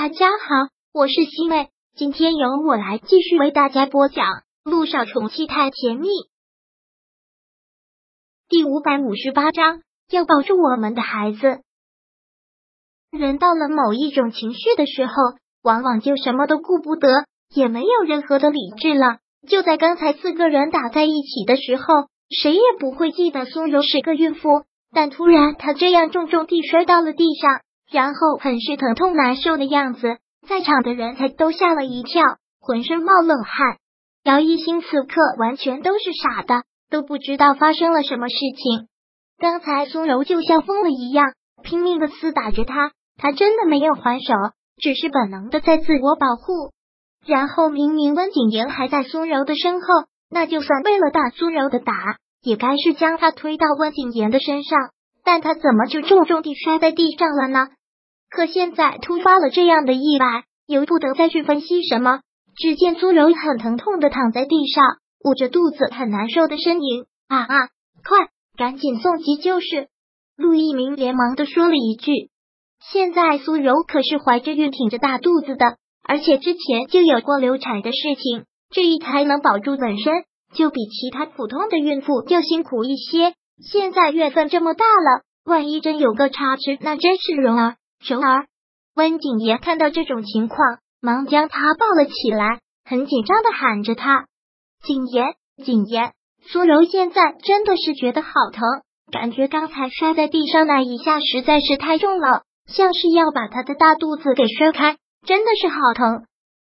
大家好，我是西妹，今天由我来继续为大家播讲《路上宠妻太甜蜜》第五百五十八章。要保住我们的孩子。人到了某一种情绪的时候，往往就什么都顾不得，也没有任何的理智了。就在刚才四个人打在一起的时候，谁也不会记得苏柔是个孕妇。但突然，她这样重重地摔到了地上。然后很是疼痛难受的样子，在场的人才都吓了一跳，浑身冒冷汗。姚一星此刻完全都是傻的，都不知道发生了什么事情。刚才苏柔就像疯了一样，拼命的厮打着他，他真的没有还手，只是本能的在自我保护。然后明明温景言还在苏柔的身后，那就算为了打苏柔的打，也该是将他推到温景言的身上，但他怎么就重重地摔在地上了呢？可现在突发了这样的意外，由不得再去分析什么。只见苏柔很疼痛的躺在地上，捂着肚子，很难受的呻吟。啊啊！快，赶紧送急救室！陆一鸣连忙的说了一句。现在苏柔可是怀着孕，挺着大肚子的，而且之前就有过流产的事情，这一胎能保住本身，就比其他普通的孕妇要辛苦一些。现在月份这么大了，万一真有个差池，那真是柔儿。熊儿，温景言看到这种情况，忙将他抱了起来，很紧张的喊着他：“景言，景言。”苏柔现在真的是觉得好疼，感觉刚才摔在地上那一下实在是太重了，像是要把他的大肚子给摔开，真的是好疼。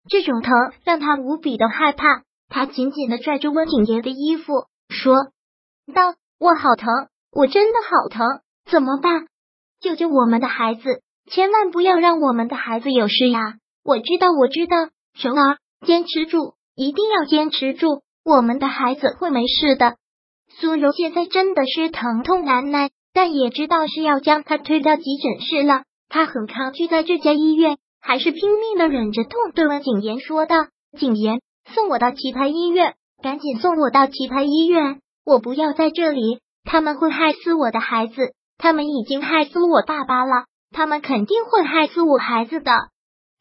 这种疼让他无比的害怕，他紧紧的拽着温景言的衣服，说道：“我好疼，我真的好疼，怎么办？救救我们的孩子！”千万不要让我们的孩子有事呀！我知道，我知道，熊儿，坚持住，一定要坚持住，我们的孩子会没事的。苏柔现在真的是疼痛难耐，但也知道是要将他推到急诊室了。他很抗拒在这家医院，还是拼命的忍着痛，对温景言说道：“景言，送我到其他医院，赶紧送我到其他医院，我不要在这里，他们会害死我的孩子，他们已经害死我爸爸了。”他们肯定会害死我孩子的。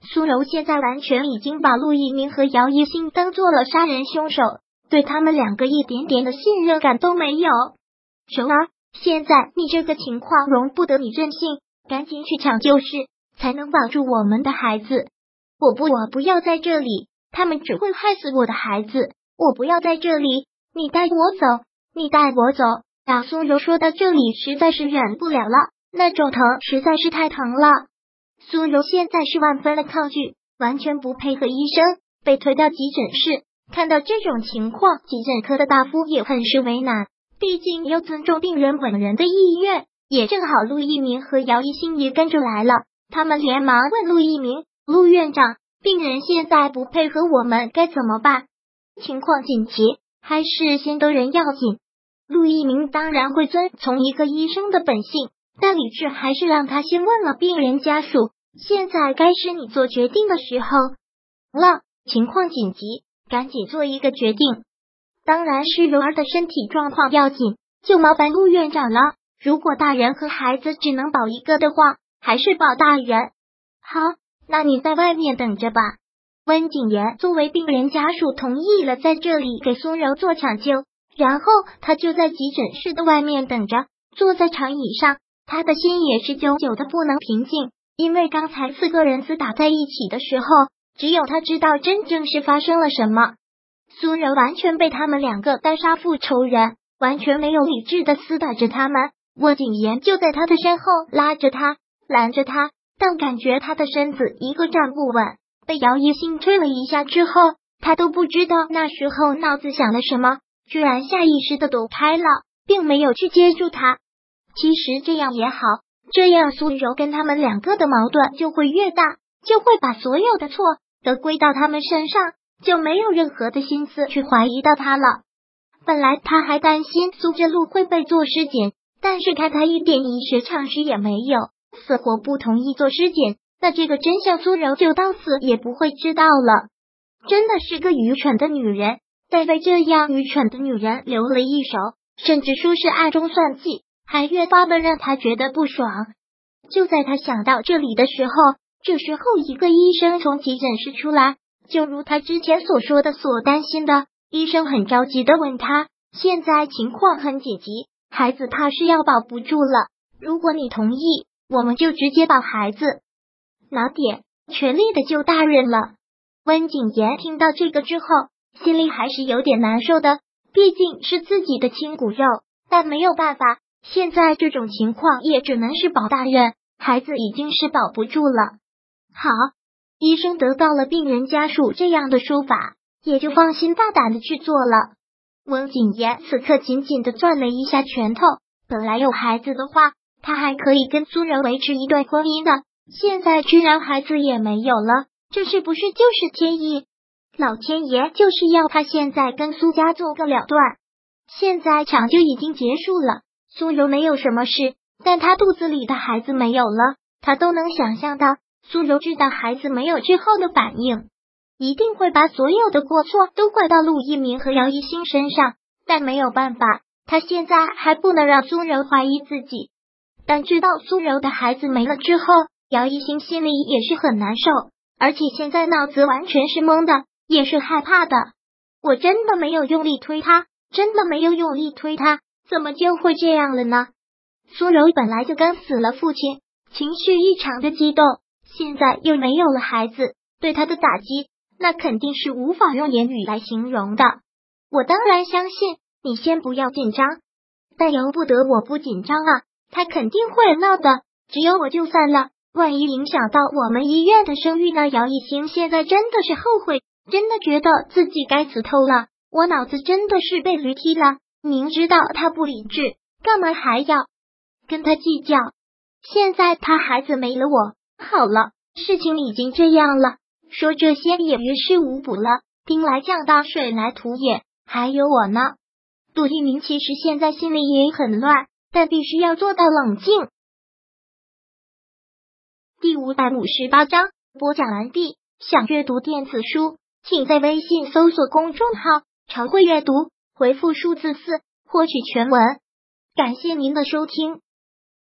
苏柔现在完全已经把陆一鸣和姚一星当做了杀人凶手，对他们两个一点点的信任感都没有。柔儿，现在你这个情况容不得你任性，赶紧去抢救室，才能保住我们的孩子。我不，我不要在这里，他们只会害死我的孩子。我不要在这里，你带我走，你带我走。当苏柔说到这里，实在是忍不了了。那种疼实在是太疼了，苏柔现在是万分的抗拒，完全不配合医生，被推到急诊室。看到这种情况，急诊科的大夫也很是为难，毕竟要尊重病人本人的意愿。也正好陆一鸣和姚一新也跟着来了，他们连忙问陆一鸣：“陆院长，病人现在不配合我们该怎么办？情况紧急，还是先得人要紧？”陆一鸣当然会遵从一个医生的本性。但理智还是让他先问了病人家属。现在该是你做决定的时候了，情况紧急，赶紧做一个决定。当然是柔儿的身体状况要紧，就麻烦陆院长了。如果大人和孩子只能保一个的话，还是保大人好。那你在外面等着吧。温景言作为病人家属同意了，在这里给苏柔做抢救，然后他就在急诊室的外面等着，坐在长椅上。他的心也是久久的不能平静，因为刚才四个人厮打在一起的时候，只有他知道真正是发生了什么。苏柔完全被他们两个当杀父仇人，完全没有理智的厮打着他们。温景言就在他的身后拉着他，拦着他，但感觉他的身子一个站不稳，被姚一兴推了一下之后，他都不知道那时候脑子想了什么，居然下意识的躲开了，并没有去接住他。其实这样也好，这样苏柔跟他们两个的矛盾就会越大，就会把所有的错都归到他们身上，就没有任何的心思去怀疑到他了。本来他还担心苏之路会被做尸检，但是看他一点医学常识也没有，死活不同意做尸检，那这个真相苏柔就到死也不会知道了。真的是个愚蠢的女人，在被这样愚蠢的女人留了一手，甚至说是暗中算计。还越发的让他觉得不爽。就在他想到这里的时候，这时候，一个医生从急诊室出来，就如他之前所说的，所担心的。医生很着急的问他：“现在情况很紧急，孩子怕是要保不住了。如果你同意，我们就直接保孩子，拿点，全力的救大人了。”温景言听到这个之后，心里还是有点难受的，毕竟是自己的亲骨肉。但没有办法，现在这种情况也只能是保大人，孩子已经是保不住了。好，医生得到了病人家属这样的说法，也就放心大胆的去做了。温景言此刻紧紧的攥了一下拳头，本来有孩子的话，他还可以跟苏柔维持一段婚姻的，现在居然孩子也没有了，这是不是就是天意？老天爷就是要他现在跟苏家做个了断。现在抢救已经结束了，苏柔没有什么事，但她肚子里的孩子没有了，她都能想象到。苏柔知道孩子没有之后的反应，一定会把所有的过错都怪到陆一鸣和姚一星身上。但没有办法，他现在还不能让苏柔怀疑自己。但知道苏柔的孩子没了之后，姚一星心里也是很难受，而且现在脑子完全是懵的，也是害怕的。我真的没有用力推他，真的没有用力推他，怎么就会这样了呢？苏柔本来就刚死了父亲，情绪异常的激动。现在又没有了孩子，对他的打击那肯定是无法用言语来形容的。我当然相信你，先不要紧张，但由不得我不紧张啊！他肯定会闹的，只有我就算了，万一影响到我们医院的声誉呢？姚一星现在真的是后悔，真的觉得自己该死透了。我脑子真的是被驴踢了，明知道他不理智，干嘛还要跟他计较？现在他孩子没了，我。好了，事情已经这样了，说这些也于事无补了。兵来将挡，水来土掩，还有我呢。杜一鸣其实现在心里也很乱，但必须要做到冷静。第五百五十八章播讲完毕。想阅读电子书，请在微信搜索公众号“常会阅读”，回复数字四获取全文。感谢您的收听。